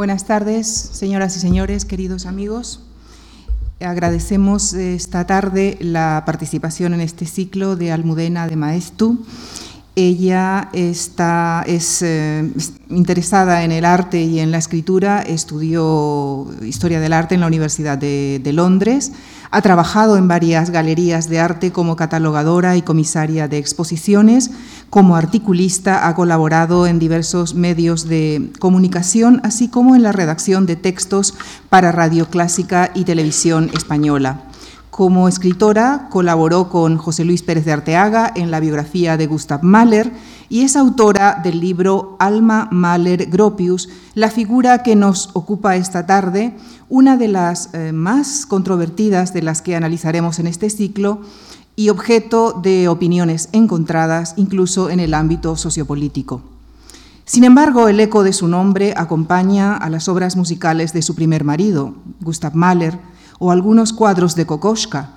Buenas tardes, señoras y señores, queridos amigos. Agradecemos esta tarde la participación en este ciclo de Almudena de Maestu. Ella está, es eh, interesada en el arte y en la escritura, estudió Historia del Arte en la Universidad de, de Londres, ha trabajado en varias galerías de arte como catalogadora y comisaria de exposiciones, como articulista ha colaborado en diversos medios de comunicación, así como en la redacción de textos para Radio Clásica y Televisión Española. Como escritora, colaboró con José Luis Pérez de Arteaga en la biografía de Gustav Mahler y es autora del libro Alma Mahler Gropius, la figura que nos ocupa esta tarde, una de las eh, más controvertidas de las que analizaremos en este ciclo y objeto de opiniones encontradas incluso en el ámbito sociopolítico. Sin embargo, el eco de su nombre acompaña a las obras musicales de su primer marido, Gustav Mahler, o algunos cuadros de Kokoschka,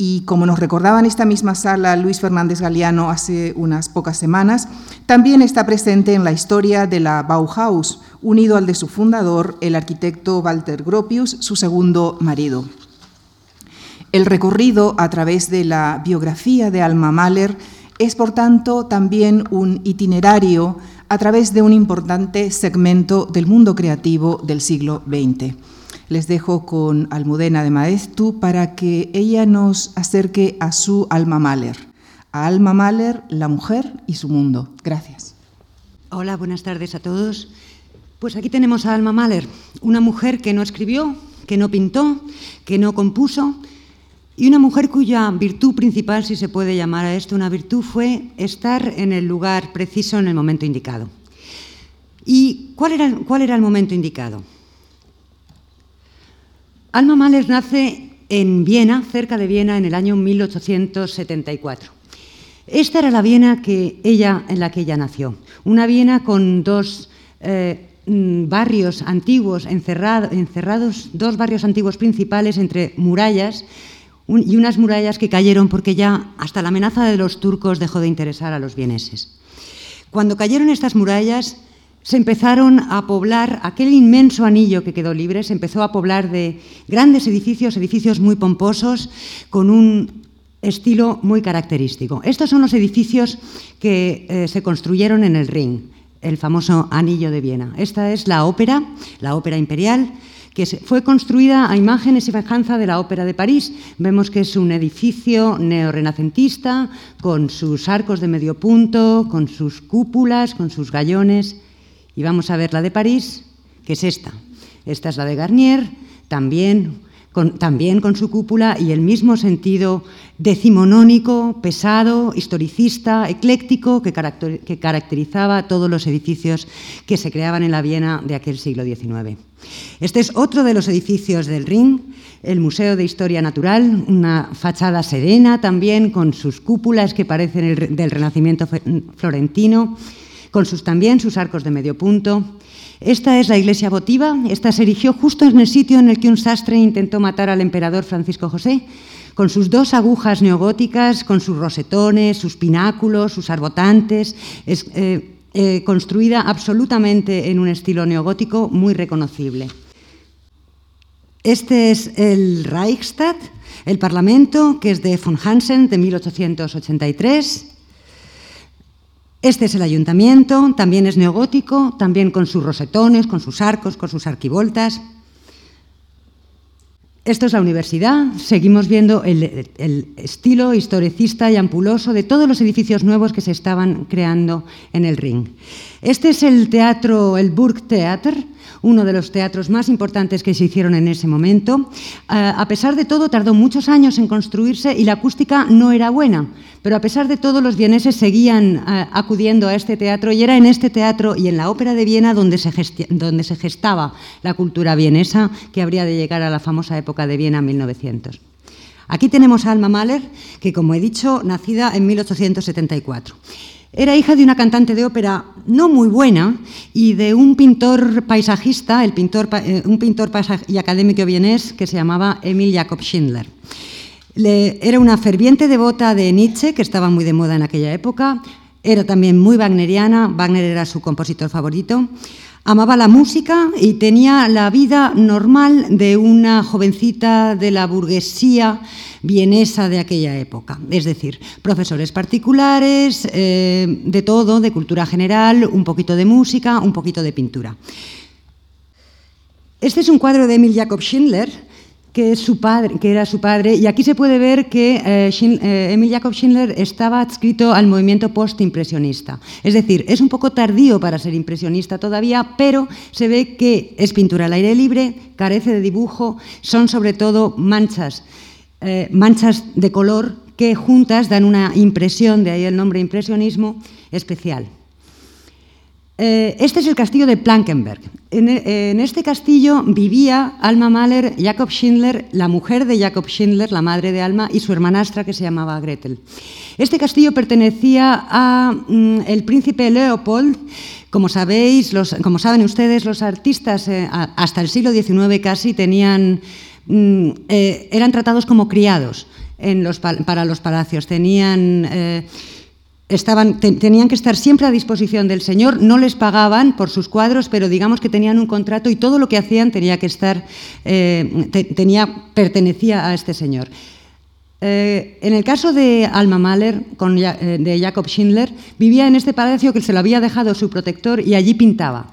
y como nos recordaba en esta misma sala Luis Fernández Galeano hace unas pocas semanas, también está presente en la historia de la Bauhaus, unido al de su fundador, el arquitecto Walter Gropius, su segundo marido. El recorrido a través de la biografía de Alma Mahler es, por tanto, también un itinerario a través de un importante segmento del mundo creativo del siglo XX. Les dejo con Almudena de Maestu para que ella nos acerque a su alma Mahler, a Alma Mahler, la mujer y su mundo. Gracias. Hola, buenas tardes a todos. Pues aquí tenemos a Alma Mahler, una mujer que no escribió, que no pintó, que no compuso, y una mujer cuya virtud principal, si se puede llamar a esto una virtud, fue estar en el lugar preciso en el momento indicado. ¿Y cuál era el momento indicado? Alma Mahler nace en Viena, cerca de Viena, en el año 1874. Esta era la Viena que ella, en la que ella nació. Una Viena con dos eh, mm, barrios antiguos encerrados, dos barrios antiguos principales entre murallas y unas murallas que cayeron porque ya hasta la amenaza de los turcos dejó de interesar a los vieneses. Cuando cayeron estas murallas, se empezaron a poblar aquel inmenso anillo que quedó libre, se empezó a poblar de grandes edificios, edificios muy pomposos, con un estilo muy característico. Estos son los edificios que eh, se construyeron en el Ring, el famoso Anillo de Viena. Esta es la ópera, la ópera imperial, que fue construida a imagen y semejanza de la Ópera de París. Vemos que es un edificio neorrenacentista, con sus arcos de medio punto, con sus cúpulas, con sus gallones. Y vamos a ver la de París, que es esta. Esta es la de Garnier, también con, también con su cúpula y el mismo sentido decimonónico, pesado, historicista, ecléctico que, que caracterizaba todos los edificios que se creaban en la Viena de aquel siglo XIX. Este es otro de los edificios del Ring, el Museo de Historia Natural, una fachada serena también con sus cúpulas que parecen del Renacimiento florentino con sus también sus arcos de medio punto. Esta es la iglesia votiva, esta se erigió justo en el sitio en el que un sastre intentó matar al emperador Francisco José, con sus dos agujas neogóticas, con sus rosetones, sus pináculos, sus arbotantes, es, eh, eh, construida absolutamente en un estilo neogótico muy reconocible. Este es el Reichstag, el Parlamento, que es de von Hansen, de 1883. Este es el ayuntamiento, también es neogótico, también con sus rosetones, con sus arcos, con sus arquivoltas. Esto es la universidad. Seguimos viendo el, estilo historicista y ampuloso de todos los edificios nuevos que se estaban creando en el Ring. Este es el teatro, el Burgtheater, uno de los teatros más importantes que se hicieron en ese momento. Eh, a pesar de todo, tardó muchos años en construirse y la acústica no era buena, pero a pesar de todo, los vieneses seguían eh, acudiendo a este teatro y era en este teatro y en la Ópera de Viena donde se, donde se gestaba la cultura vienesa que habría de llegar a la famosa época de Viena 1900. Aquí tenemos a Alma Mahler, que como he dicho, nacida en 1874. Era hija de una cantante de ópera no muy buena y de un pintor paisajista, el pintor, eh, un pintor y académico vienés que se llamaba Emil Jakob Schindler. era una ferviente devota de Nietzsche, que estaba muy de moda en aquella época. Era también muy wagneriana, Wagner era su compositor favorito. Amaba la música y tenía la vida normal de una jovencita de la burguesía vienesa de aquella época. Es decir, profesores particulares, eh, de todo, de cultura general, un poquito de música, un poquito de pintura. Este es un cuadro de Emil Jacob Schindler, que, es su padre, que era su padre, y aquí se puede ver que eh, eh, Emil Jacob Schindler estaba adscrito al movimiento postimpresionista. Es decir, es un poco tardío para ser impresionista todavía, pero se ve que es pintura al aire libre, carece de dibujo, son sobre todo manchas, eh, manchas de color que juntas dan una impresión, de ahí el nombre impresionismo, especial. Eh, este es el castillo de Plankenberg. En, este castillo vivía Alma Mahler, Jacob Schindler, la mujer de Jacob Schindler, la madre de Alma, y su hermanastra que se llamaba Gretel. Este castillo pertenecía al mm, príncipe Leopold. Como sabéis, como saben ustedes, los artistas eh, hasta el siglo XIX casi tenían, mm, eh, eran tratados como criados para los palacios. Tenían estaban, tenían que estar siempre a disposición del Señor, no les pagaban por sus cuadros, pero digamos que tenían un contrato y todo lo que hacían tenía que estar, eh, tenía, pertenecía a este Señor. Eh, en el caso de Alma Mahler, eh, de Jacob Schindler, vivía en este palacio que se lo había dejado su protector y allí pintaba.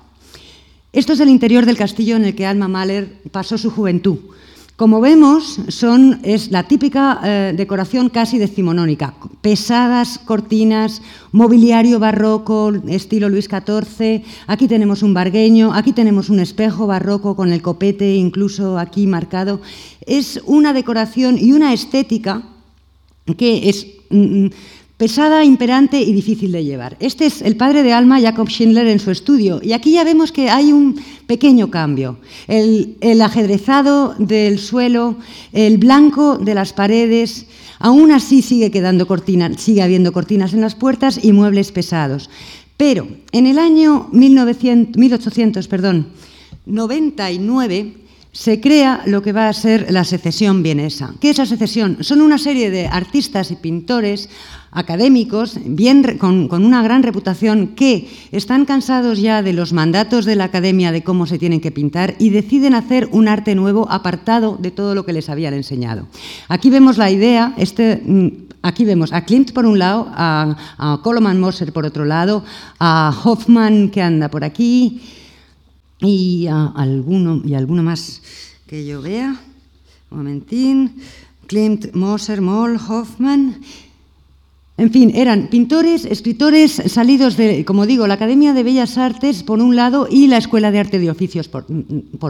Esto es el interior del castillo en el que Alma Mahler pasó su juventud. Como vemos, son, es la típica eh, decoración casi decimonónica. Pesadas cortinas, mobiliario barroco, estilo Luis XIV. Aquí tenemos un bargueño, aquí tenemos un espejo barroco con el copete incluso aquí marcado. Es una decoración y una estética que es mm, pesada, imperante y difícil de llevar. Este es el padre de Alma, Jacob Schindler, en su estudio. Y aquí ya vemos que hay un pequeño cambio. El, ajedrezado del suelo, el blanco de las paredes, aún así sigue, quedando cortinas, sigue habiendo cortinas en las puertas y muebles pesados. Pero en el año 1900, 1899 se crea lo que va a ser la secesión vienesa. ¿Qué es la secesión? Son una serie de artistas y pintores académicos con, una gran reputación que están cansados ya de los mandatos de la academia de cómo se tienen que pintar y deciden hacer un arte nuevo apartado de todo lo que les habían enseñado. Aquí vemos la idea, este, mm, aquí vemos a Klimt por un lado, a, a Koloman Moser por otro lado, a Hoffman que anda por aquí y a alguno, y alguno más que yo vea. Un momentín. Klimt, Moser, Moll, Hoffman en fin, eran pintores, escritores salidos de, como digo, la Academia de Bellas Artes por un lado y la Escuela de Arte de Oficios por,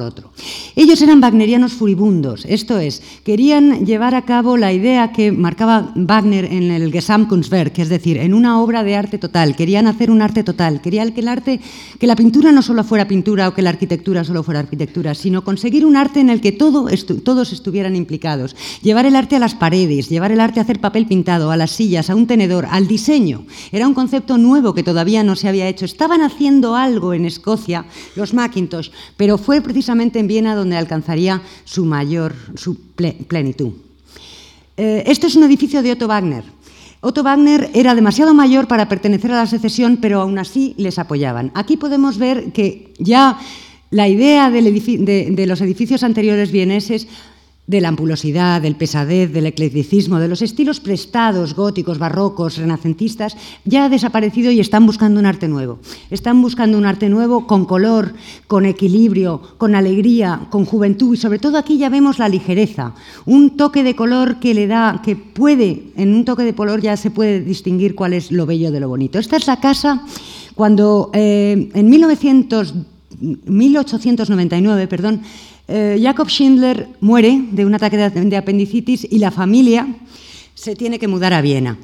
otro. Ellos eran wagnerianos furibundos, esto es, querían llevar a cabo la idea que marcaba Wagner en el Gesamtkunstwerk, es decir, en una obra de arte total. Querían hacer un arte total, querían que el arte, que la pintura no solo fuera pintura o que la arquitectura solo fuera arquitectura, sino conseguir un arte en el que todos estuvieran implicados. Llevar el arte a las paredes, llevar el arte a hacer papel pintado, a las sillas, a un al diseño. Era un concepto nuevo que todavía no se había hecho. Estaban haciendo algo en Escocia, los Macintosh, pero fue precisamente en Viena donde alcanzaría su mayor su plenitud. Eh, esto es un edificio de Otto Wagner. Otto Wagner era demasiado mayor para pertenecer a la secesión, pero aún así les apoyaban. Aquí podemos ver que ya la idea de los edificios anteriores vieneses de la ampulosidad, del pesadez, del eclecticismo, de los estilos prestados, góticos, barrocos, renacentistas, ya ha desaparecido y están buscando un arte nuevo. Están buscando un arte nuevo con color, con equilibrio, con alegría, con juventud y sobre todo aquí ya vemos la ligereza, un toque de color que le da, que puede, en un toque de color ya se puede distinguir cuál es lo bello de lo bonito. Esta es la casa cuando eh, en 1899, perdón, eh, Jacob Schindler muere de un ataque de, apendicitis y la familia se tiene que mudar a Viena.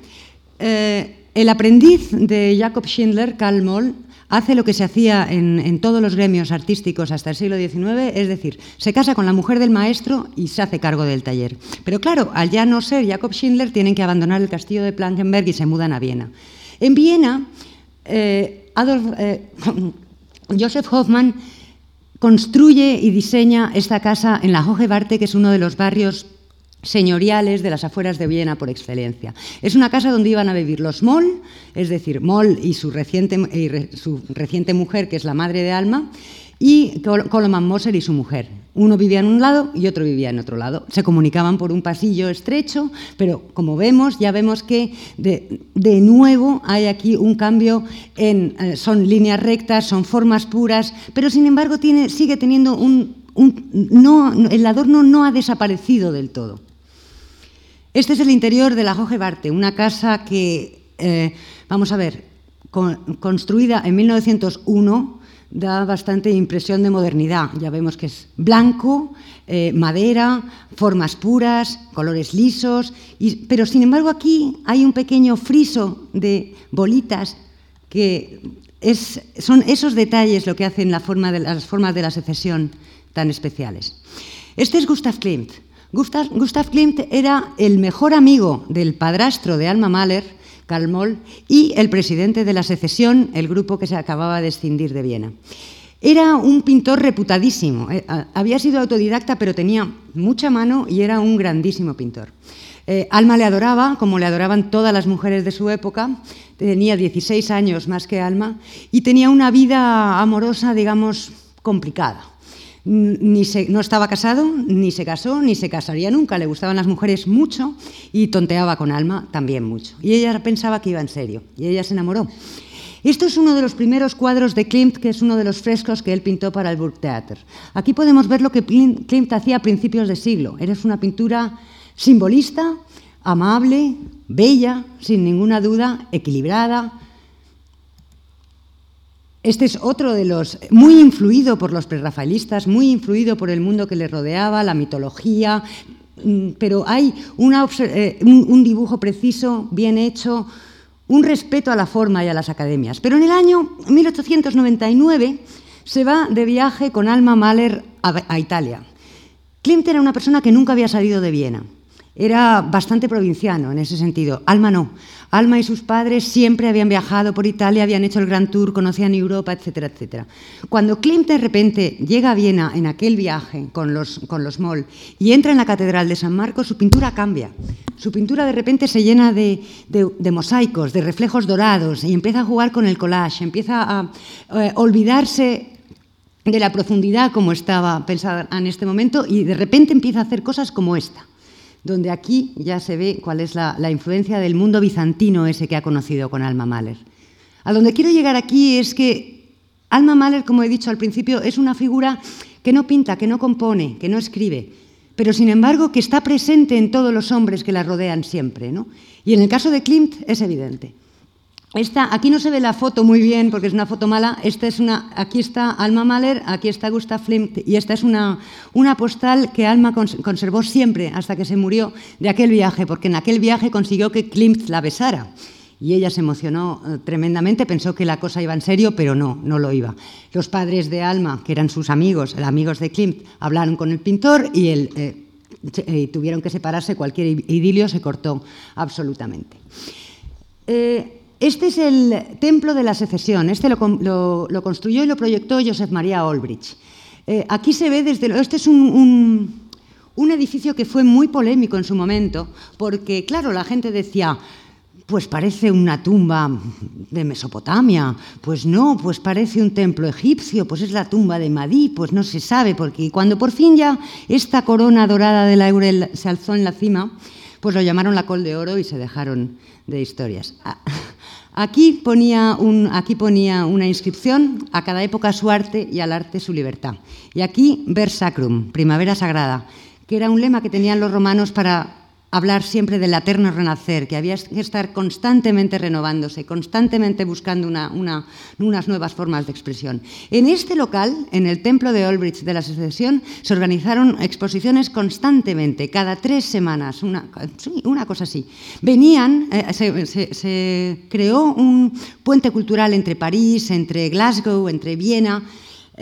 Eh, el aprendiz de Jacob Schindler, Karl Moll, hace lo que se hacía en, todos los gremios artísticos hasta el siglo XIX, es decir, se casa con la mujer del maestro y se hace cargo del taller. Pero claro, al ya no ser Jacob Schindler, tienen que abandonar el castillo de Plankenberg y se mudan a Viena. En Viena, eh, Joseph Hoffmann construye y diseña esta casa en la Hogebarte, que es uno de los barrios señoriales de las afueras de Viena por excelencia. Es una casa donde iban a vivir los Moll, es decir, Moll y su reciente mujer, que es la madre de Alma, y Koloman Moser y su mujer. Uno vivía en un lado y otro vivía en otro lado. Se comunicaban por un pasillo estrecho, pero como vemos, ya vemos que de, nuevo hay aquí un cambio en... Eh, son líneas rectas, son formas puras, pero sin embargo sigue teniendo un... el adorno no ha desaparecido del todo. Este es el interior de la Barte, una casa que, eh, vamos a ver, construida en 1901 da bastante impresión de modernidad. Ya vemos que es blanco, eh, madera, formas puras, colores lisos, pero sin embargo aquí hay un pequeño friso de bolitas que son esos detalles lo que hacen la forma de, las formas de la secesión tan especiales. Este es Gustav Klimt. Gustav Klimt era el mejor amigo del padrastro de Alma Mahler, Y el presidente de la secesión, el grupo que se acababa de escindir de Viena. Era un pintor reputadísimo, eh, había sido autodidacta, pero tenía mucha mano y era un grandísimo pintor. Eh, Alma le adoraba, como le adoraban todas las mujeres de su época, tenía 16 años más que Alma y tenía una vida amorosa, digamos, complicada ni no estaba casado, ni se casó, ni se casaría nunca. Le gustaban las mujeres mucho y tonteaba con Alma también mucho. Y ella pensaba que iba en serio y ella se enamoró. Esto es uno de los primeros cuadros de Klimt, que es uno de los frescos que él pintó para el Burgtheater. Aquí podemos ver lo que Klimt hacía a principios de siglo. Era una pintura simbolista, amable, bella, sin ninguna duda, equilibrada, este es otro de los, muy influido por los prerrafaelistas, muy influido por el mundo que le rodeaba, la mitología, mm, pero hay eh, un, dibujo preciso, bien hecho, un respeto a la forma y a las academias. Pero en el año 1899 se va de viaje con Alma Mahler a Italia. Klimt era una persona que nunca había salido de Viena. Era bastante provinciano en ese sentido. Alma no. Alma y sus padres siempre habían viajado por Italia, habían hecho el Gran Tour, conocían Europa, etcétera, etcétera. Cuando Klimt de repente llega a Viena en aquel viaje con los, con los Moll y entra en la Catedral de San Marcos, su pintura cambia. Su pintura de repente se llena de, mosaicos, de reflejos dorados y empieza a jugar con el collage, empieza a eh, olvidarse de la profundidad como estaba pensada en este momento y de repente empieza a hacer cosas como esta donde aquí ya se ve cuál es la, influencia del mundo bizantino ese que ha conocido con Alma Mahler. A donde quiero llegar aquí es que Alma Mahler, como he dicho al principio, es una figura que no pinta, que no compone, que no escribe, pero sin embargo que está presente en todos los hombres que la rodean siempre. Y en el caso de Klimt es evidente aquí no se ve la foto muy bien porque es una foto mala. Esta es una, aquí está Alma Mahler, aquí está Gustav Klimt y esta es una, una postal que Alma conservó siempre hasta que se murió de aquel viaje, porque en aquel viaje consiguió que Klimt la besara. Y ella se emocionó eh, tremendamente, pensó que la cosa iba en serio, pero no, no lo iba. Los padres de Alma, que eran sus amigos, los amigos de Klimt, hablaron con el pintor y él, eh, eh, tuvieron que separarse, cualquier idilio se cortó absolutamente. Este es el templo de la secesión. Este lo, construyó y lo proyectó Joseph María Olbrich. Eh, aquí se ve desde... Este es un, edificio que fue muy polémico en su momento, porque, claro, la gente decía, pues parece una tumba de Mesopotamia, pues no, pues parece un templo egipcio, pues es la tumba de Madí, pues no se sabe, porque cuando por fin ya esta corona dorada de laurel se alzó en la cima, pues lo llamaron la col de oro y se dejaron de historias. Aquí ponía, aquí ponía una inscripción a cada época su arte y al arte su libertad. Y aquí Ver Sacrum, Primavera Sagrada, que era un lema que tenían los romanos para hablar siempre del eterno renacer, que había que estar constantemente renovándose, constantemente buscando unas nuevas formas de expresión. En este local, en el templo de Olbrich de la Secesión, se organizaron exposiciones constantemente, cada tres semanas, una, cosa así. Venían, eh, se, creó un puente cultural entre París, entre Glasgow, entre Viena,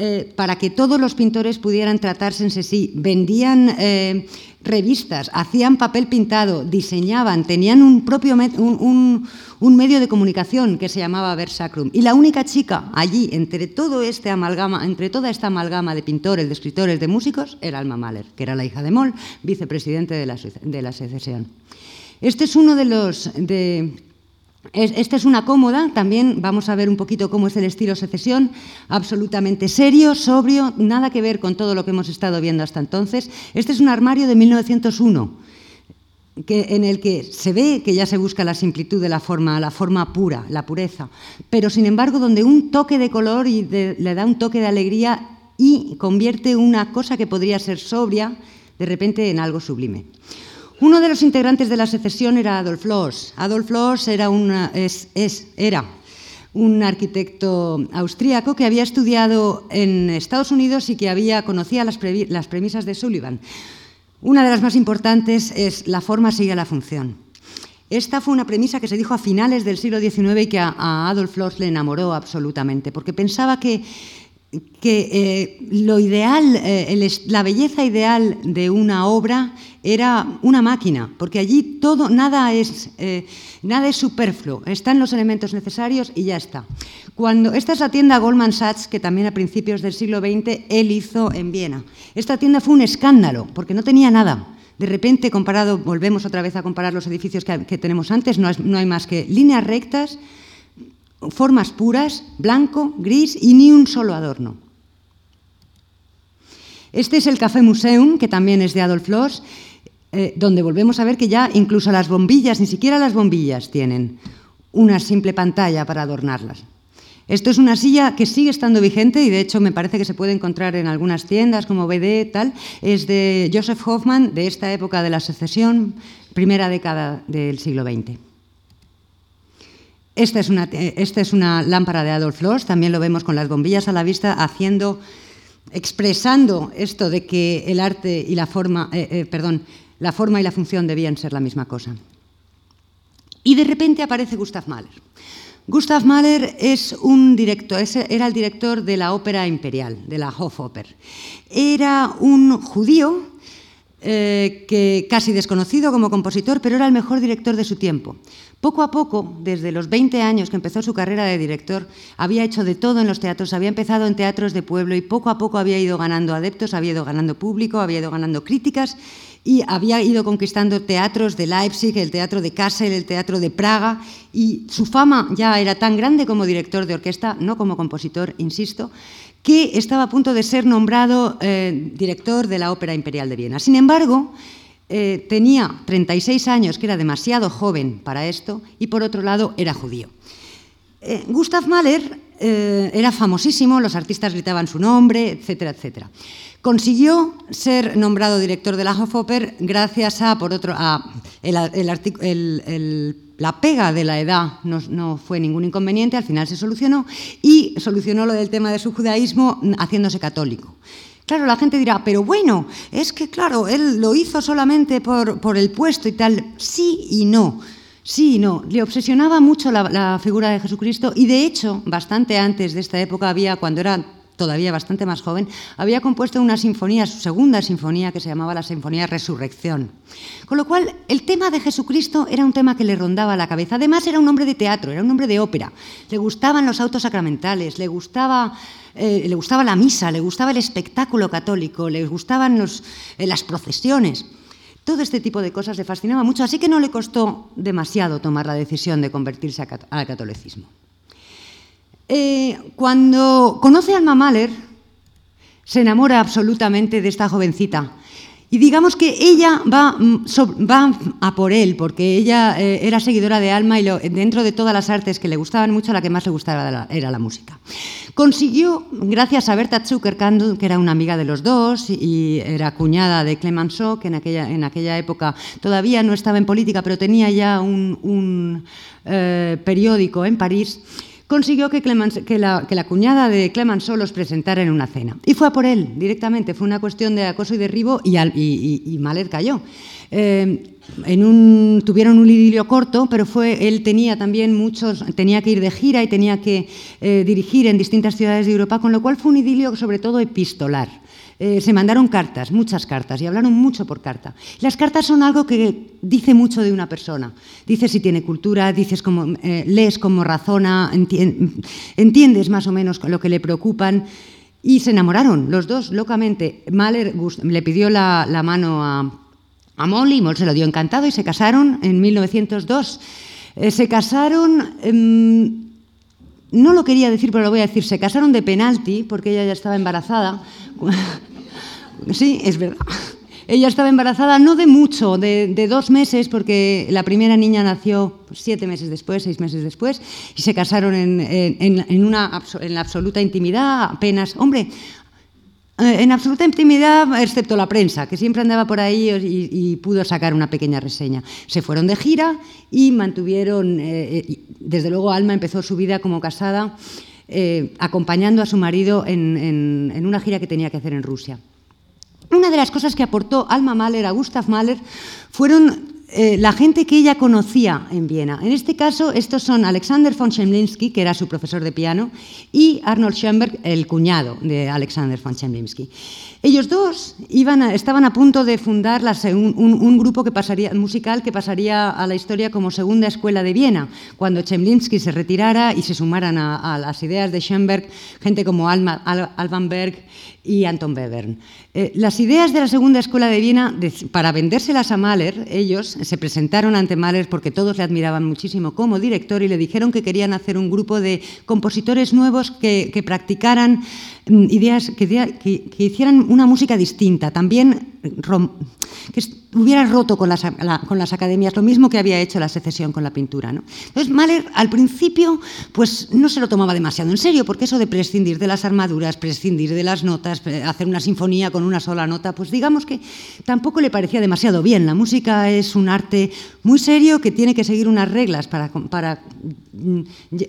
eh, para que todos los pintores pudieran tratarse en sí. Vendían eh, revistas, hacían papel pintado, diseñaban, tenían un propio un, medio de comunicación que se llamaba Versacrum. Y la única chica allí, entre, todo este amalgama, entre toda esta amalgama de pintores, de escritores, de músicos, era Alma Mahler, que era la hija de Moll, vicepresidente de la, de la secesión. Este es uno de los... esta es una cómoda, también vamos a ver un poquito cómo es el estilo secesión, absolutamente serio, sobrio, nada que ver con todo lo que hemos estado viendo hasta entonces. Este es un armario de 1901, que, en el que se ve que ya se busca la simplitud de la forma, la forma pura, la pureza, pero sin embargo donde un toque de color le da un toque de alegría y convierte una cosa que podría ser sobria de repente en algo sublime. Uno de los integrantes de la secesión era Adolf Loos. Adolf Loos era, un arquitecto austríaco que había estudiado en Estados Unidos y que había, conocía las, premisas de Sullivan. Una de las más importantes es la forma sigue la función. Esta fue una premisa que se dijo a finales del siglo XIX y que a, Adolf Loos le enamoró absolutamente, porque pensaba que que eh, lo ideal, eh, la belleza ideal de una obra era una máquina, porque allí todo, nada es, eh, nada es superfluo, están los elementos necesarios y ya está. Cuando, esta es la tienda Goldman Sachs, que también a principios del siglo XX él hizo en Viena. Esta tienda fue un escándalo, porque no tenía nada. De repente, comparado, volvemos otra vez a comparar los edificios que, tenemos antes, no, no hay más que líneas rectas, formas puras, blanco, gris y ni un solo adorno. Este es el Café Museum, que también es de Adolf Loos, eh, donde volvemos a ver que ya incluso las bombillas, ni siquiera las bombillas tienen una simple pantalla para adornarlas. Esto es una silla que sigue estando vigente y de hecho me parece que se puede encontrar en algunas tiendas como BD tal. Es de Joseph Hoffman de esta época de la secesión, primera década del siglo XX. Esta es, una, esta es una lámpara de Adolf Loos, también lo vemos con las bombillas a la vista, haciendo, expresando esto de que el arte y la forma, eh, eh, perdón, la forma y la función debían ser la misma cosa. Y de repente aparece Gustav Mahler. Gustav Mahler es un director, era el director de la Ópera Imperial, de la Hofoper. Era un judío eh, que casi desconocido como compositor, pero era el mejor director de su tiempo. Poco a poco, desde los 20 años que empezó su carrera de director, había hecho de todo en los teatros, había empezado en teatros de pueblo y poco a poco había ido ganando adeptos, había ido ganando público, había ido ganando críticas y había ido conquistando teatros de Leipzig, el teatro de Kassel, el teatro de Praga y su fama ya era tan grande como director de orquesta, no como compositor, insisto, que estaba a punto de ser nombrado eh, director de la Ópera Imperial de Viena. Sin embargo, eh, tenía 36 años, que era demasiado joven para esto, y por otro lado era judío. Eh, Gustav Mahler eh, era famosísimo, los artistas gritaban su nombre, etcétera, etcétera. Consiguió ser nombrado director de la Hofoper gracias a, por otro, a la pega de la edad no, no, fue ningún inconveniente, al final se solucionó y solucionó lo del tema de su judaísmo haciéndose católico. Claro, la gente dirá, pero bueno, es que claro, él lo hizo solamente por, el puesto y tal. Sí y no. Sí y no. Le obsesionaba mucho la, la, figura de Jesucristo y de hecho, bastante antes de esta época había, cuando era todavía bastante más joven, había compuesto una sinfonía, su segunda sinfonía, que se llamaba la Sinfonía Resurrección. Con lo cual, el tema de Jesucristo era un tema que le rondaba la cabeza. Además, era un hombre de teatro, era un hombre de ópera. Le gustaban los autos sacramentales, le gustaba, eh, le gustaba la misa, le gustaba el espectáculo católico, le gustaban eh, las procesiones. Todo este tipo de cosas le fascinaba mucho, así que no le costó demasiado tomar la decisión de convertirse al catolicismo. Eh, cuando conoce a Alma Mahler, se enamora absolutamente de esta jovencita. Y digamos que ella va, mm, va a por él, porque ella eh, era seguidora de Alma y dentro de todas las artes que le gustaban mucho, la que más le gustaba era la música. Consiguió, gracias a Berta Zuckerkandl, que era una amiga de los dos y era cuñada de Clemenceau, que en aquella, en aquella época todavía no estaba en política, pero tenía ya un, eh, periódico en París, consiguió que, la, cuñada de Clemenceau los presentara en una cena. Y fue a por él directamente, fue una cuestión de acoso y derribo y, y, Mahler cayó. Eh, tuvieron un idilio corto, pero fue, él tenía también muchos, tenía que ir de gira y tenía que eh, dirigir en distintas ciudades de Europa, con lo cual fue un idilio sobre todo epistolar. Eh, se mandaron cartas, muchas cartas, y hablaron mucho por carta. Las cartas son algo que dice mucho de una persona. Dice si tiene cultura, dices cómo, eh, lees cómo razona, entiendes más o menos lo que le preocupan. Y se enamoraron los dos locamente. Mahler le pidió la, mano a, a Molly, se lo dio encantado y se casaron en 1902. Eh, se casaron... Em, no lo quería decir, pero lo voy a decir, se casaron de penalti porque ella ya estaba embarazada. Sí, es verdad. Ella estaba embarazada no de mucho, de, dos meses, porque la primera niña nació siete meses después, seis meses después, y se casaron en, una, en la absoluta intimidad, apenas, hombre, eh, en absoluta intimidad, excepto la prensa, que siempre andaba por ahí y, pudo sacar una pequeña reseña. Se fueron de gira y mantuvieron, eh, eh, desde luego Alma empezó su vida como casada eh, acompañando a su marido en, una gira que tenía que hacer en Rusia. Una de las cosas que aportó Alma Mahler a Gustav Mahler fueron eh, la gente que ella conocía en Viena. En este caso, estos son Alexander von Chemlinsky, que era su profesor de piano, y Arnold Schoenberg, el cuñado de Alexander von Chemlinsky. Ellos dos iban estaban a punto de fundar un, grupo que pasaría, musical que pasaría a la historia como Segunda Escuela de Viena, cuando Chemlinsky se retirara y se sumaran a, las ideas de Schoenberg gente como Alban Berg y Anton Webern. Eh, las ideas de la Segunda Escuela de Viena, para vendérselas a Mahler, ellos se presentaron ante Mahler porque todos le admiraban muchísimo como director y le dijeron que querían hacer un grupo de compositores nuevos que, practicaran ideas, que, hicieran una música distinta, también que hubiera roto con las, con las, academias, lo mismo que había hecho la secesión con la pintura. ¿no? Entonces Mahler al principio pues, no se lo tomaba demasiado en serio, porque eso de prescindir de las armaduras, prescindir de las notas, hacer una sinfonía con una sola nota, pues digamos que tampoco le parecía demasiado bien. La música es un arte muy serio que tiene que seguir unas reglas para, para mm,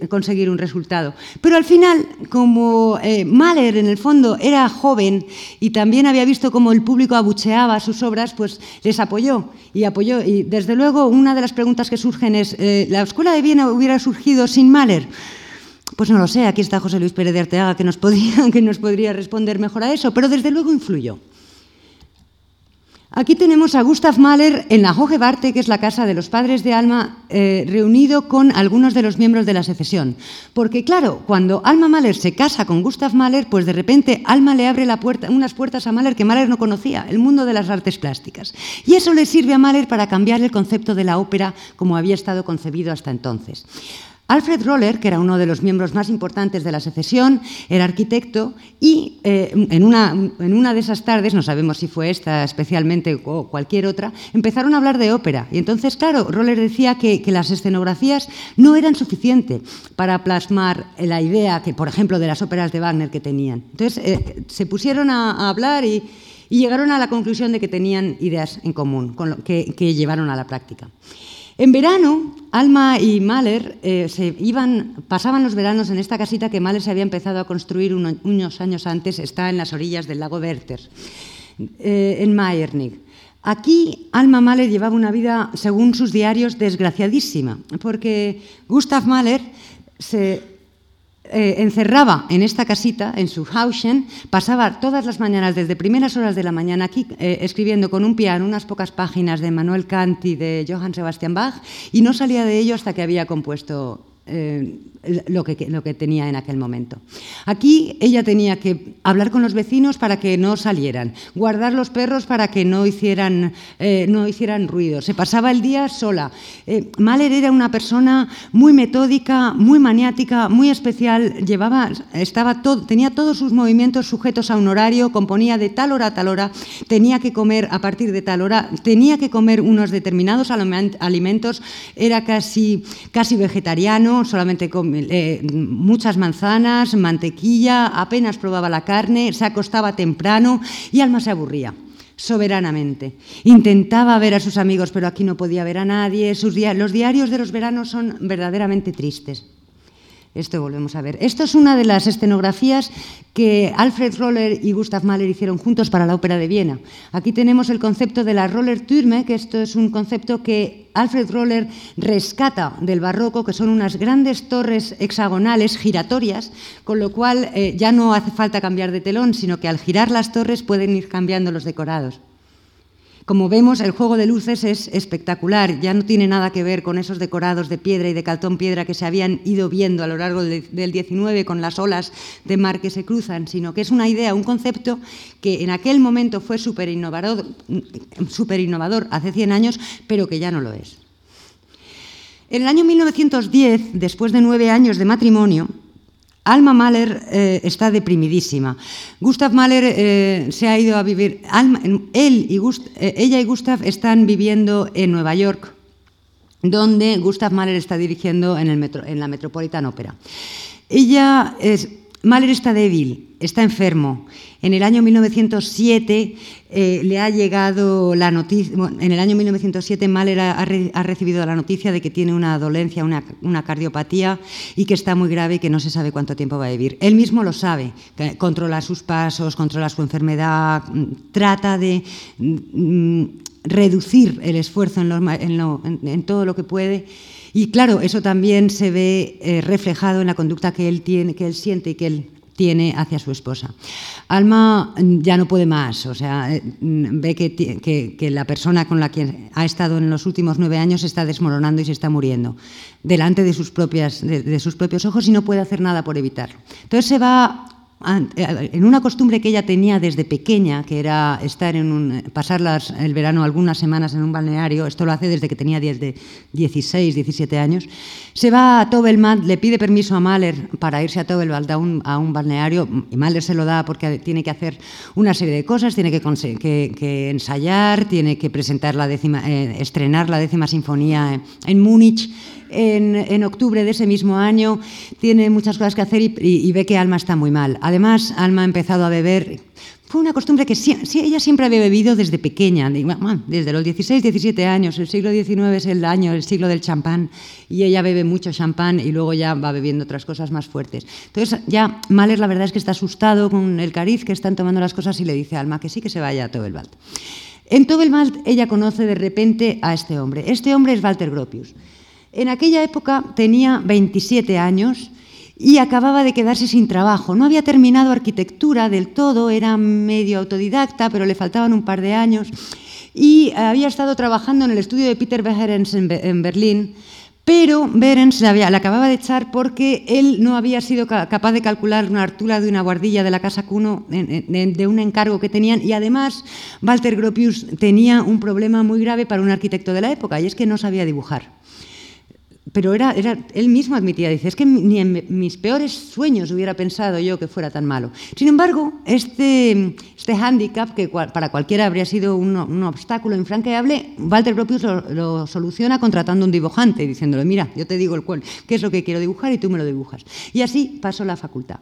conseguir un resultado. Pero al final, como eh, Mahler en el fondo era joven y también había visto cómo el público abucheaba sus obras, pues les apoyó y apoyó. Y desde luego una de las preguntas que surgen es, eh, ¿la Escuela de Viena hubiera surgido sin Mahler? Pues no lo sé, aquí está José Luis Pérez de Arteaga que nos, podría, que nos podría responder mejor a eso, pero desde luego influyó. Aquí tenemos a Gustav Mahler en la Hogebarte, que es la casa de los padres de Alma, eh, reunido con algunos de los miembros de la secesión. Porque claro, cuando Alma Mahler se casa con Gustav Mahler, pues de repente Alma le abre unas puertas a Mahler que Mahler no conocía, el mundo de las artes plásticas. Y eso le sirve a Mahler para cambiar el concepto de la ópera como había estado concebido hasta entonces. Alfred Roller, que era uno de los miembros más importantes de la secesión, era arquitecto y eh, en, una, en, una, de esas tardes, no sabemos si fue esta especialmente o cualquier otra, empezaron a hablar de ópera. Y entonces, claro, Roller decía que, las escenografías no eran suficientes para plasmar la idea, que, por ejemplo, de las óperas de Wagner que tenían. Entonces, eh, se pusieron a, hablar y, llegaron a la conclusión de que tenían ideas en común, que, que llevaron a la práctica. En verano, Alma y Mahler eh, se iban, pasaban los veranos en esta casita que Mahler se había empezado a construir unos años antes, está en las orillas del lago Werther, eh, en Mayernig. Aquí Alma Mahler llevaba una vida, según sus diarios, desgraciadísima, porque Gustav Mahler se eh, encerraba en esta casita, en su Hauschen, pasaba todas las mañanas, desde primeras horas de la mañana, aquí eh, escribiendo con un piano unas pocas páginas de Manuel Kant y de Johann Sebastian Bach, y no salía de ello hasta que había compuesto eh, lo, que, tenía en aquel momento. Aquí ella tenía que hablar con los vecinos para que no salieran, guardar los perros para que no hicieran, eh, no hicieran ruido. Se pasaba el día sola. Eh, Mahler era una persona muy metódica, muy maniática, muy especial. Llevaba, estaba todo, tenía todos sus movimientos sujetos a un horario, componía de tal hora a tal hora, tenía que comer a partir de tal hora, tenía que comer unos determinados alimentos, era casi, casi vegetariano, solamente comía eh, muchas manzanas, mantequilla, apenas probaba la carne, se acostaba temprano y Alma se aburría soberanamente. Intentaba ver a sus amigos, pero aquí no podía ver a nadie. los diarios de los veranos son verdaderamente tristes. Esto volvemos a ver. Esto es una de las escenografías que Alfred Roller y Gustav Mahler hicieron juntos para la Ópera de Viena. Aquí tenemos el concepto de la Roller Türme, que esto es un concepto que Alfred Roller rescata del barroco, que son unas grandes torres hexagonales giratorias, con lo cual eh, ya no hace falta cambiar de telón, sino que al girar las torres pueden ir cambiando los decorados. Como vemos, el juego de luces es espectacular, ya no tiene nada que ver con esos decorados de piedra y de caltón piedra que se habían ido viendo a lo largo del 19 con las olas de mar que se cruzan, sino que es una idea, un concepto que en aquel momento fue súper innovador, innovador hace 100 años, pero que ya no lo es. En el año 1910, después de nueve años de matrimonio, Alma Mahler eh, está deprimidísima. Gustav Mahler eh, se ha ido a vivir. él y eh, ella y Gustav están viviendo en Nueva York, donde Gustav Mahler está dirigiendo en, en la Metropolitan Opera. Ella es, Mahler está débil, está enfermo. En el año 1907 eh, le ha llegado la noticia, en el año 1907 Mahler ha, recibido la noticia de que tiene una dolencia, una, cardiopatía y que está muy grave y que no se sabe cuánto tiempo va a vivir. Él mismo lo sabe, controla sus pasos, controla su enfermedad, mm, trata de mm, reducir el esfuerzo en, todo lo que puede. Y claro, eso también se ve eh, reflejado en la conducta que él tiene, que él siente y que él tiene hacia su esposa. Alma ya no puede más, o sea, eh, ve que, la persona con la que ha estado en los últimos nueve años se está desmoronando y se está muriendo delante de sus, propios ojos y no puede hacer nada por evitarlo. Entonces se va en una costumbre que ella tenía desde pequeña, que era estar en un, pasar el verano algunas semanas en un balneario, esto lo hace desde que tenía 16, 17 años, se va a Tobelmad, le pide permiso a Mahler para irse a Tobelmad a un, a un balneario, y Mahler se lo da porque tiene que hacer una serie de cosas, tiene que, que, ensayar, tiene que presentar la décima, eh, estrenar la décima sinfonía en Múnich, en, octubre de ese mismo año, tiene muchas cosas que hacer y, ve que Alma está muy mal. Además, Alma ha empezado a beber. Fue una costumbre que sí, ella siempre había bebido desde pequeña, desde los 16, 17 años. El siglo XIX es el año, el siglo del champán, y ella bebe mucho champán y luego ya va bebiendo otras cosas más fuertes. Entonces, ya Mahler la verdad es que está asustado con el cariz que están tomando las cosas y le dice a Alma que sí que se vaya a Tobelwald. En Tobelwald ella conoce de repente a este hombre. Este hombre es Walter Gropius. En aquella época tenía 27 años y acababa de quedarse sin trabajo. No había terminado arquitectura del todo, era medio autodidacta, pero le faltaban un par de años. Y había estado trabajando en el estudio de Peter Behrens en Berlín, pero Behrens le, acababa de echar porque él no había sido capaz de calcular una altura de una guardilla de la Casa Cuno de un encargo que tenían y además Walter Gropius tenía un problema muy grave para un arquitecto de la época y es que no sabía dibujar pero era, era, él mismo admitía, dice, es que ni en mis peores sueños hubiera pensado yo que fuera tan malo. Sin embargo, este, este hándicap, que para cualquiera habría sido un, un obstáculo infranqueable, Walter Gropius lo, soluciona contratando un dibujante, diciéndole, mira, yo te digo el cual, qué es lo que quiero dibujar y tú me lo dibujas. Y así pasó la facultad.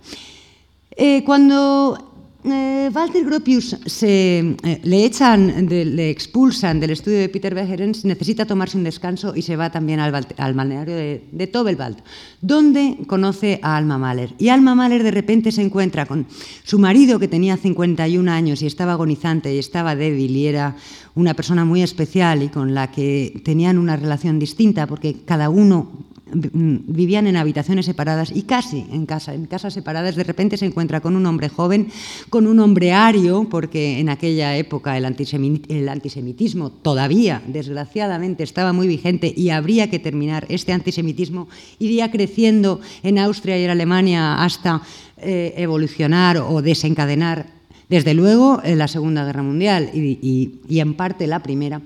Eh, cuando eh, Walter Gropius se, eh, le echan, le expulsan del estudio de Peter Behrens, necesita tomarse un descanso y se va también al, balneario de, de Tobelwald, donde conoce a Alma Mahler. Y Alma Mahler de repente se encuentra con su marido que tenía 51 años y estaba agonizante y estaba débil y era una persona muy especial y con la que tenían una relación distinta porque cada uno vivían en habitaciones separadas y casi en casa, en casas separadas, de repente se encuentra con un hombre joven, con un hombre ario, porque en aquella época el, antisemitismo todavía, desgraciadamente, estaba muy vigente y habría que terminar. Este antisemitismo iría creciendo en Austria y en Alemania hasta eh, evolucionar o desencadenar, desde luego, en la Segunda Guerra Mundial y en parte la Primera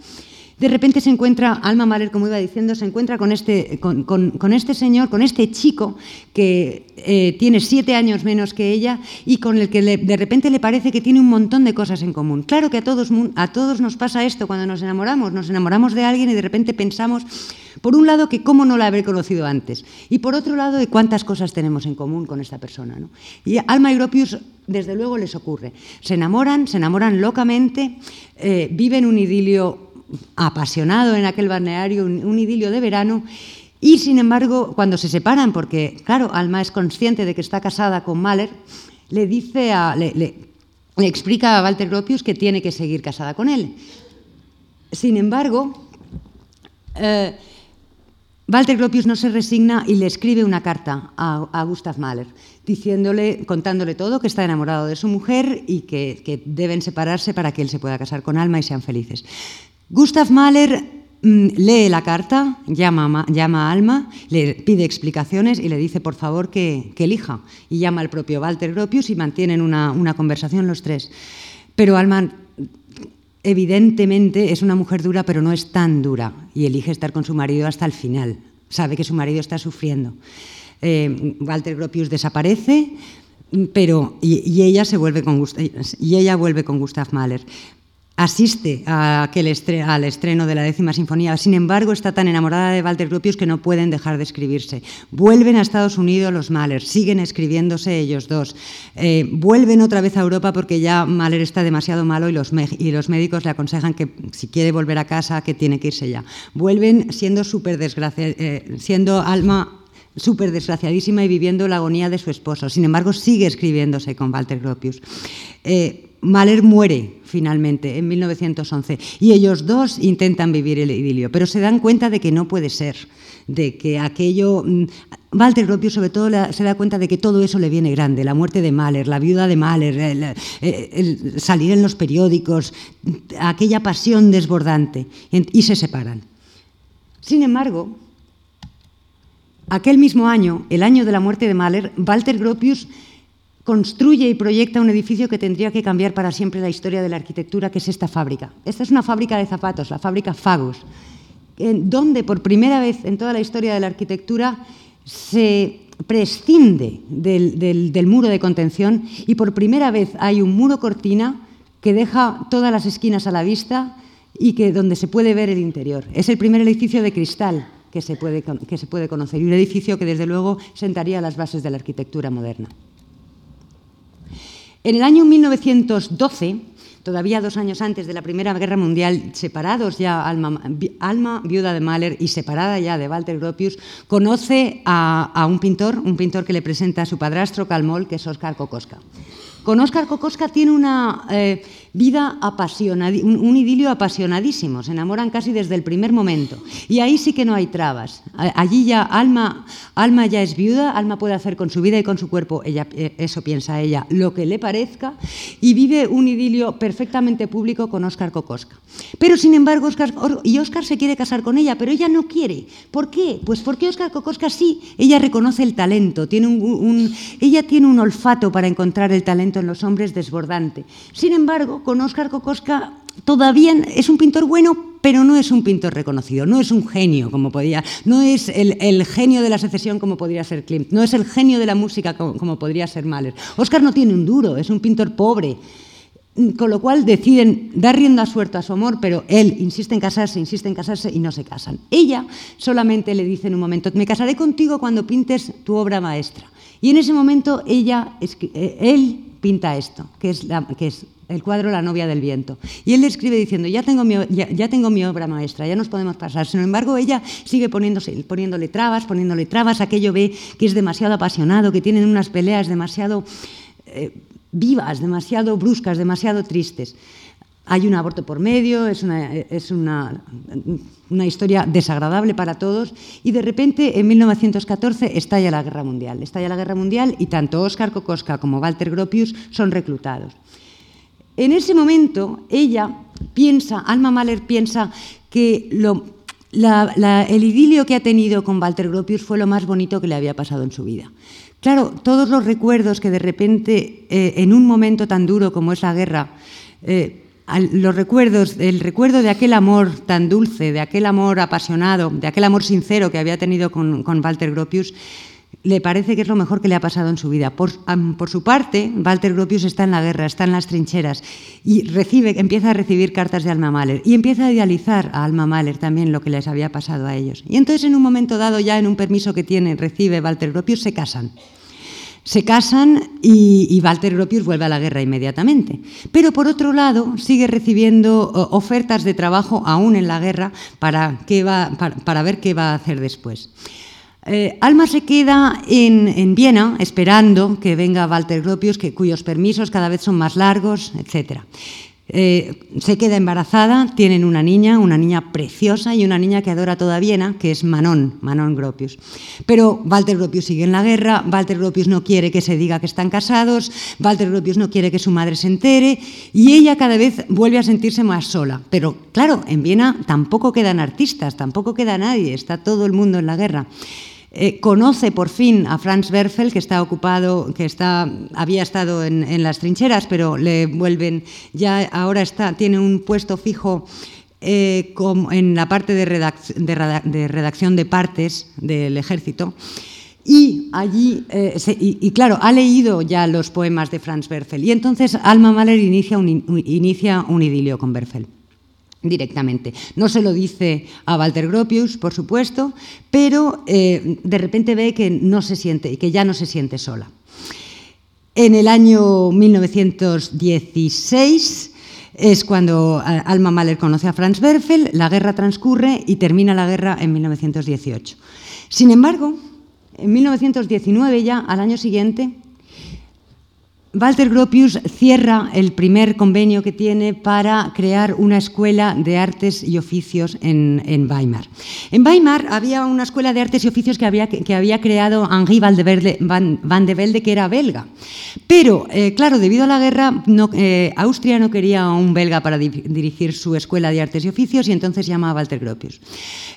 de repente se encuentra, Alma Mahler, como iba diciendo, se encuentra con este, con, este señor, con este chico que eh, tiene siete años menos que ella y con el que de repente le parece que tiene un montón de cosas en común. Claro que a todos, a todos nos pasa esto cuando nos enamoramos, nos enamoramos de alguien y de repente pensamos, por un lado, que cómo no la haber conocido antes y por otro lado, de cuántas cosas tenemos en común con esta persona. Y Alma y Gropius desde luego les ocurre. Se enamoran, se enamoran locamente, eh, viven un idilio apasionado en aquel balneario, un, idilio de verano, Y sin embargo, cuando se separan, porque claro, Alma es consciente de que está casada con Mahler, le dice a, le, explica a Walter Gropius que tiene que seguir casada con él. Sin embargo, eh, Walter Gropius no se resigna y le escribe una carta a, Gustav Mahler, diciéndole, contándole todo, que está enamorado de su mujer y que, que, deben separarse para que él se pueda casar con Alma y sean felices. Gustav Mahler Mm, lee la carta, llama, llama, a Alma, le pide explicaciones y le dice por favor que, elija. Y llama al propio Walter Gropius y mantienen una, conversación los tres. Pero Alma evidentemente es una mujer dura, pero no es tan dura y elige estar con su marido hasta el final. Sabe que su marido está sufriendo. Eh, Walter Gropius desaparece, pero y, ella se vuelve con y ella vuelve con Gustav Mahler asiste a aquel al estreno de la décima sinfonía. Sin embargo, está tan enamorada de Walter Gropius que no pueden dejar de escribirse. Vuelven a Estados Unidos los Mahler, siguen escribiéndose ellos dos. Eh, vuelven otra vez a Europa porque ya Mahler está demasiado malo y los, y los médicos le aconsejan que si quiere volver a casa, que tiene que irse ya. Vuelven siendo súper eh, siendo alma súper desgraciadísima y viviendo la agonía de su esposo. Sin embargo, sigue escribiéndose con Walter Gropius. Eh, Mahler muere finalmente en 1911 y ellos dos intentan vivir el idilio, pero se dan cuenta de que no puede ser, de que aquello... Mm, Walter Gropius sobre todo se da cuenta de que todo eso le viene grande, la muerte de Mahler, la viuda de Mahler, salir en los periódicos, aquella pasión desbordante, y se separan. Sin embargo, aquel mismo año, el año de la muerte de Mahler, Walter Gropius construye y proyecta un edificio que tendría que cambiar para siempre la historia de la arquitectura, que es esta fábrica. Esta es una fábrica de zapatos, la fábrica Fagus, donde por primera vez en toda la historia de la arquitectura se prescinde del, muro de contención y por primera vez hay un muro cortina que deja todas las esquinas a la vista y que donde se puede ver el interior. Es el primer edificio de cristal que se puede, que se puede conocer y un edificio que desde luego sentaría las bases de la arquitectura moderna. En el año 1912, todavía dos años antes de la Primera Guerra Mundial, separados ya Alma, viuda de Mahler y separada ya de Walter Gropius, conoce a, un pintor, un pintor que le presenta a su padrastro Calmol, que es Oscar Kokoska. Con Oscar Kokoska tiene una eh, vida apasionada, un, idilio apasionadísimo, se enamoran casi desde el primer momento. Y ahí sí que no hay trabas. Allí ya Alma, Alma ya es viuda, Alma puede hacer con su vida y con su cuerpo, ella, eh, eso piensa ella, lo que le parezca, y vive un idilio perfectamente público con Oscar Kokoska. Pero sin embargo, Oscar, y Oscar se quiere casar con ella, pero ella no quiere. ¿Por qué? Pues porque Oscar Kokoska sí, ella reconoce el talento, tiene un, ella tiene un olfato para encontrar el talento en los hombres desbordante. Sin embargo, con Oscar Kokoska todavía es un pintor bueno, pero no es un pintor reconocido, no es un genio como podría, no es el, genio de la secesión como podría ser Klimt, no es el genio de la música como, podría ser Mahler. Oscar no tiene un duro, es un pintor pobre. Con lo cual deciden dar rienda suelta a su amor, pero él insiste en casarse, insiste en casarse y no se casan. Ella solamente le dice en un momento, me casaré contigo cuando pintes tu obra maestra. Y en ese momento ella, eh, él pinta esto, que es, el cuadro La novia del viento. Y él le escribe diciendo, ya tengo, mi, ya, tengo mi obra maestra, ya nos podemos pasar. Sin embargo, ella sigue poniéndose, poniéndole trabas, poniéndole trabas, aquello ve que es demasiado apasionado, que tienen unas peleas demasiado eh, vivas, demasiado bruscas, demasiado tristes. Hay un aborto por medio, es una, es una, una, historia desagradable para todos y de repente en 1914 estalla la guerra mundial. Estalla la guerra mundial y tanto Óscar Kokoska como Walter Gropius son reclutados. En ese momento, ella piensa, Alma Mahler piensa que el idilio que ha tenido con Walter Gropius fue lo más bonito que le había pasado en su vida. Claro, todos los recuerdos que de repente, eh, en un momento tan duro como es la guerra, eh, los recuerdos, el recuerdo de aquel amor tan dulce, de aquel amor apasionado, de aquel amor sincero que había tenido con, Walter Gropius, le parece que es lo mejor que le ha pasado en su vida. Por, su parte, Walter Gropius está en la guerra, está en las trincheras y recibe, empieza a recibir cartas de Alma Mahler y empieza a idealizar a Alma Mahler también lo que les había pasado a ellos. Y entonces, en un momento dado, ya en un permiso que tiene, recibe Walter Gropius, se casan. Se casan y, Walter Gropius vuelve a la guerra inmediatamente. Pero por otro lado, sigue recibiendo ofertas de trabajo aún en la guerra para, para, ver qué va a hacer después. Eh, Alma se queda en, Viena esperando que venga Walter Gropius, que, cuyos permisos cada vez son más largos, etc. Eh, se queda embarazada, tienen una niña, una niña preciosa y una niña que adora toda Viena, que es Manon, Manon Gropius. Pero Walter Gropius sigue en la guerra, Walter Gropius no quiere que se diga que están casados, Walter Gropius no quiere que su madre se entere y ella cada vez vuelve a sentirse más sola. Pero claro, en Viena tampoco quedan artistas, tampoco queda nadie, está todo el mundo en la guerra. Eh, conoce por fin a Franz Werfel, que está ocupado, que está, había estado en, las trincheras, pero le vuelven, ya ahora está, tiene un puesto fijo eh, en la parte de, redacción de partes del ejército. Y allí, eh, y, claro, ha leído ya los poemas de Franz Werfel. Y entonces Alma Mahler inicia inicia un idilio con Werfel directamente. No se lo dice a Walter Gropius, por supuesto, pero eh, de repente ve que, no se siente, que ya no se siente sola. En el año 1916 es cuando eh, Alma Mahler conoce a Franz Werfel, la guerra transcurre y termina la guerra en 1918. Sin embargo, en 1919 ya, al año siguiente, Walter Gropius cierra el primer convenio que tiene para crear una escuela de artes y oficios en, Weimar. En Weimar había una escuela de artes y oficios que había, que había creado Henri van de, Velde, que era belga. Pero, eh, claro, debido a la guerra, eh, Austria no quería un belga para dirigir su escuela de artes y oficios y entonces llama a Walter Gropius.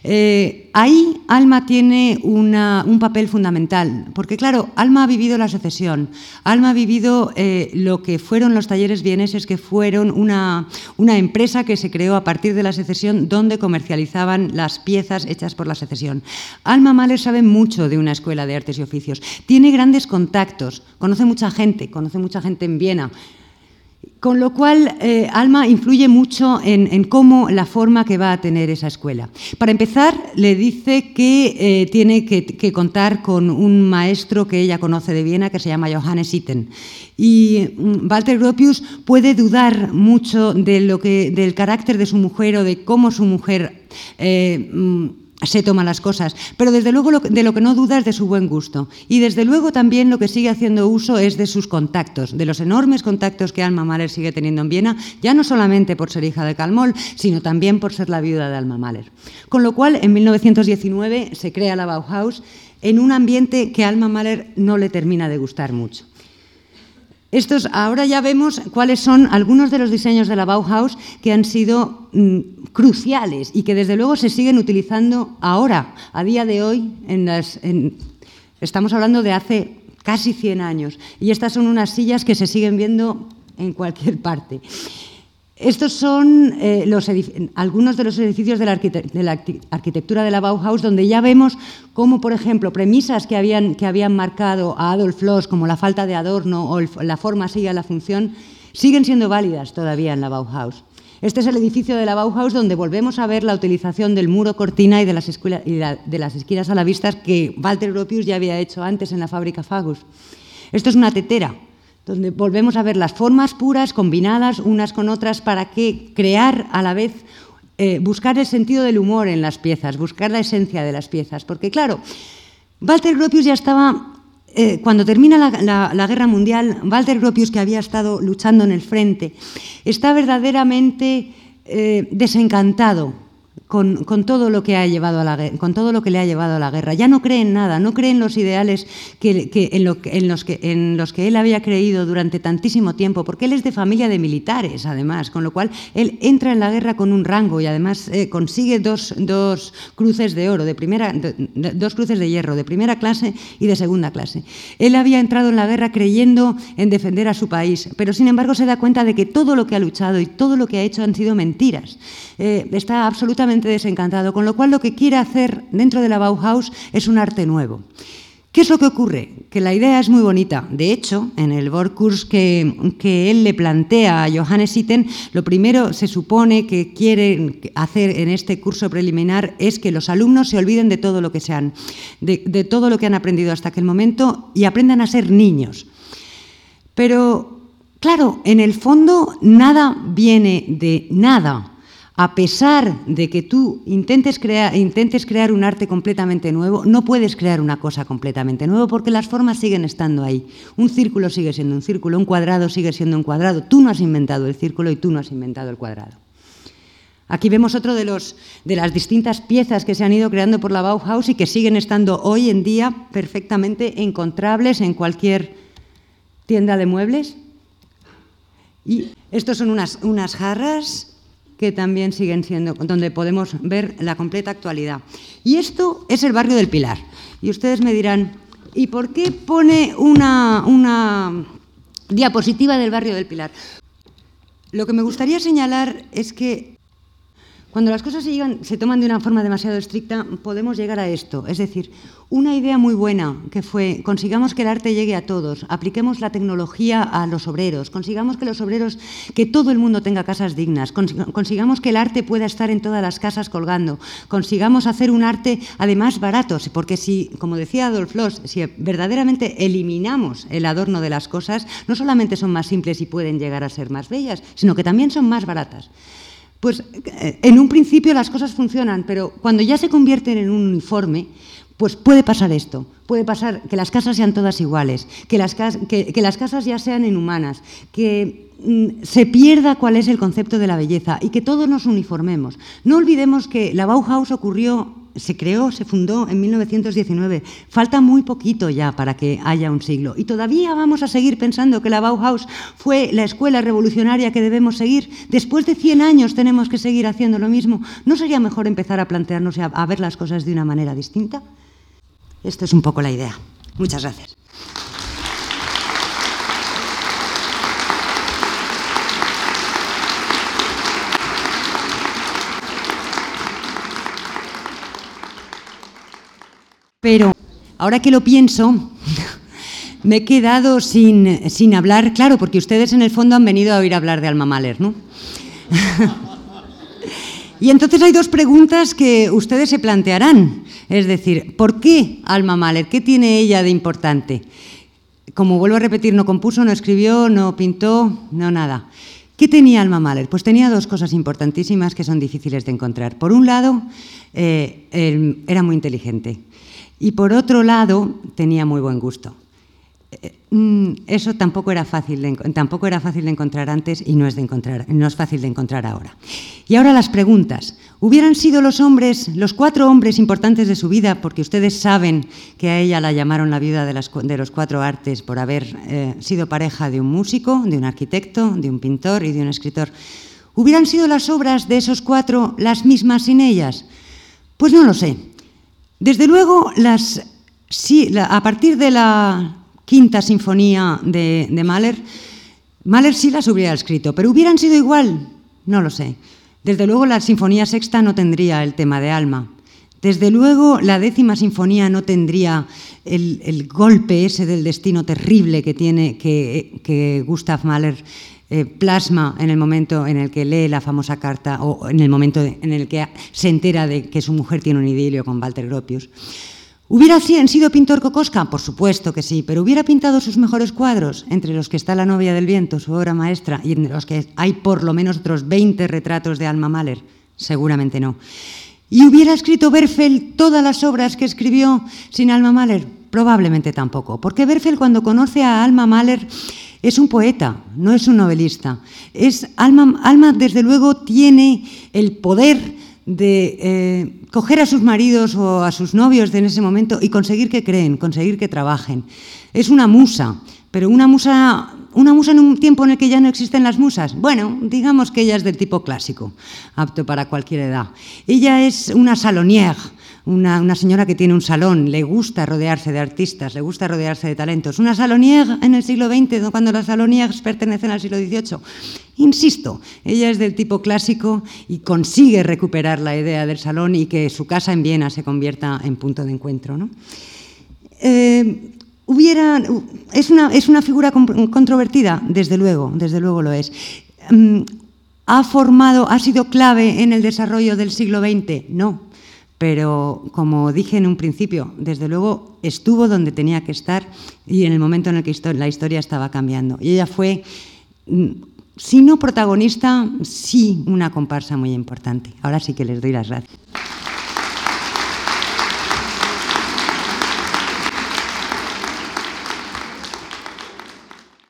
Eh, ahí Alma tiene un papel fundamental, porque, claro, Alma ha vivido la secesión, Alma ha vivido eh, lo que fueron los talleres vieneses, que fueron una, una empresa que se creó a partir de la secesión donde comercializaban las piezas hechas por la secesión. Alma Mahler sabe mucho de una escuela de artes y oficios, tiene grandes contactos, conoce mucha gente, conoce mucha gente en Viena. Con lo cual, eh, Alma influye mucho en, cómo la forma que va a tener esa escuela. Para empezar, le dice que eh, tiene que, contar con un maestro que ella conoce de Viena, que se llama Johannes Itten. Y mm, Walter Gropius puede dudar mucho de lo que, del carácter de su mujer o de cómo su mujer eh, mm, se toma las cosas, pero desde luego de lo que no duda es de su buen gusto. Y desde luego también lo que sigue haciendo uso es de sus contactos, de los enormes contactos que Alma Mahler sigue teniendo en Viena, ya no solamente por ser hija de Calmol, sino también por ser la viuda de Alma Mahler. Con lo cual, en 1919 se crea la Bauhaus en un ambiente que a Alma Mahler no le termina de gustar mucho. Estos, ahora ya vemos cuáles son algunos de los diseños de la Bauhaus que han sido mm, cruciales y que desde luego se siguen utilizando ahora, a día de hoy, en las, estamos hablando de hace casi 100 años. Y estas son unas sillas que se siguen viendo en cualquier parte. Estos son eh, algunos de los edificios de la, arquitectura de la Bauhaus, donde ya vemos cómo, por ejemplo, premisas que habían, marcado a Adolf Loos, como la falta de adorno o la forma sigue a la función, siguen siendo válidas todavía en la Bauhaus. Este es el edificio de la Bauhaus donde volvemos a ver la utilización del muro cortina y de las, de las esquinas a la vista que Walter Gropius ya había hecho antes en la fábrica Fagus. Esto es una tetera donde volvemos a ver las formas puras combinadas unas con otras para que crear a la vez, eh, buscar el sentido del humor en las piezas, buscar la esencia de las piezas. Porque claro, Walter Gropius ya estaba, eh, cuando termina la, guerra mundial, Walter Gropius, que había estado luchando en el frente, está verdaderamente eh, desencantado con, todo lo que ha llevado a la, con todo lo que le ha llevado a la guerra. Ya no cree en nada, no cree en los ideales que, en, los que, en los que él había creído durante tantísimo tiempo, porque él es de familia de militares, además, con lo cual él entra en la guerra con un rango y además eh, consigue dos, dos, cruces de oro, de primera, dos cruces de hierro, de primera clase y de segunda clase. Él había entrado en la guerra creyendo en defender a su país, pero sin embargo se da cuenta de que todo lo que ha luchado y todo lo que ha hecho han sido mentiras. Eh, está absolutamente desencantado, con lo cual lo que quiere hacer dentro de la Bauhaus es un arte nuevo. ¿Qué es lo que ocurre? Que la idea es muy bonita. De hecho, en el Borkurs que, que él le plantea a Johannes Itten, lo primero se supone que quiere hacer en este curso preliminar es que los alumnos se olviden de todo lo que sean, de, de todo lo que han aprendido hasta aquel momento y aprendan a ser niños. Pero, claro, en el fondo nada viene de nada a pesar de que tú intentes intentes crear, un arte completamente nuevo, no puedes crear una cosa completamente nueva porque las formas siguen estando ahí. Un círculo sigue siendo un círculo, un cuadrado sigue siendo un cuadrado. Tú no has inventado el círculo y tú no has inventado el cuadrado. Aquí vemos otro de, los, de las distintas piezas que se han ido creando por la Bauhaus y que siguen estando hoy en día perfectamente encontrables en cualquier tienda de muebles. Y estos son unas, unas jarras que también siguen siendo, donde podemos ver la completa actualidad. Y esto es el barrio del Pilar. Y ustedes me dirán, ¿y por qué pone una, una diapositiva del barrio del Pilar? Lo que me gustaría señalar es que cuando las cosas se, se, toman de una forma demasiado estricta, podemos llegar a esto. Es decir, una idea muy buena que fue, consigamos que el arte llegue a todos, apliquemos la tecnología a los obreros, consigamos que los obreros, que todo el mundo tenga casas dignas, consigamos que el arte pueda estar en todas las casas colgando, consigamos hacer un arte además barato, porque si, como decía Adolf Loss, si verdaderamente eliminamos el adorno de las cosas, no solamente son más simples y pueden llegar a ser más bellas, sino que también son más baratas. Pues eh, en un principio las cosas funcionan, pero cuando ya se convierten en un uniforme, pues puede pasar esto, puede pasar que las casas sean todas iguales, que las, que, las casas ya sean inhumanas, que se pierda cuál es el concepto de la belleza y que todos nos uniformemos. No olvidemos que la Bauhaus ocurrió se creó, se fundó en 1919. Falta muy poquito ya para que haya un siglo. Y todavía vamos a seguir pensando que la Bauhaus fue la escuela revolucionaria que debemos seguir. Después de 100 años tenemos que seguir haciendo lo mismo. ¿No sería mejor empezar a plantearnos y a, ver las cosas de una manera distinta? Esto es un poco la idea. Muchas gracias. Pero ahora que lo pienso, me he quedado sin, sin, hablar, claro, porque ustedes en el fondo han venido a oír hablar de Alma Mahler, ¿no? y entonces hay dos preguntas que ustedes se plantearán. Es decir, ¿por qué Alma Mahler? ¿Qué tiene ella de importante? Como vuelvo a repetir, no compuso, no escribió, no pintó, no nada. ¿Qué tenía Alma Mahler? Pues tenía dos cosas importantísimas que son difíciles de encontrar. Por un lado, eh, era muy inteligente. Y por otro lado, tenía muy buen gusto. Eh, mm, eso tampoco era, fácil de, tampoco era fácil de encontrar antes y no es, de encontrar, no es fácil de encontrar ahora. Y ahora las preguntas. ¿Hubieran sido los hombres, los cuatro hombres importantes de su vida, porque ustedes saben que a ella la llamaron la viuda de, los cuatro artes por haber eh, sido pareja de un músico, de un arquitecto, de un pintor y de un escritor? ¿Hubieran sido las obras de esos cuatro las mismas sin ellas? Pues no lo sé. Desde luego, a partir de la quinta sinfonía de, Mahler, Mahler sí las hubiera escrito, pero ¿hubieran sido igual? No lo sé. Desde luego, la sinfonía sexta no tendría el tema de alma. Desde luego, la décima sinfonía no tendría el, golpe ese del destino terrible que tiene que, que Gustav Mahler eh, plasma en el momento en el que lee la famosa carta o en el momento en el que se entera de que su mujer tiene un idilio con Walter Gropius. ¿Hubiera sido pintor Kokoska? Por supuesto que sí, pero ¿hubiera pintado sus mejores cuadros, entre los que está La novia del viento, su obra maestra, y entre los que hay por lo menos otros 20 retratos de Alma Mahler? Seguramente no. ¿Y hubiera escrito Berfeld todas las obras que escribió sin Alma Mahler? Probablemente tampoco, porque Berfeld cuando conoce a Alma Mahler es un poeta, no es un novelista. Es, Alma, Alma desde luego, tiene el poder de eh, coger a sus maridos o a sus novios de en ese momento y conseguir que creen, conseguir que trabajen. Es una musa, pero una musa, una musa en un tiempo en el que ya no existen las musas. Bueno, digamos que ella es del tipo clásico, apto para cualquier edad. Ella es una salonière, una, señora que tiene un salón, le gusta rodearse de artistas, le gusta rodearse de talentos. Una salonière en el siglo XX, cuando las salonières pertenecen al siglo XVIII. Insisto, ella es del tipo clásico y consigue recuperar la idea del salón y que su casa en Viena se convierta en punto de encuentro. Eh, hubiera, es, una, es una figura controvertida, desde luego, desde luego lo es. Mm, ¿Ha formado, ha sido clave en el desarrollo del siglo XX? No, pero como dije en un principio, desde luego estuvo donde tenía que estar y en el momento en el que la historia estaba cambiando. Y ella fue, mm, si no protagonista, sí una comparsa muy importante. Ahora sí que les doy las gracias.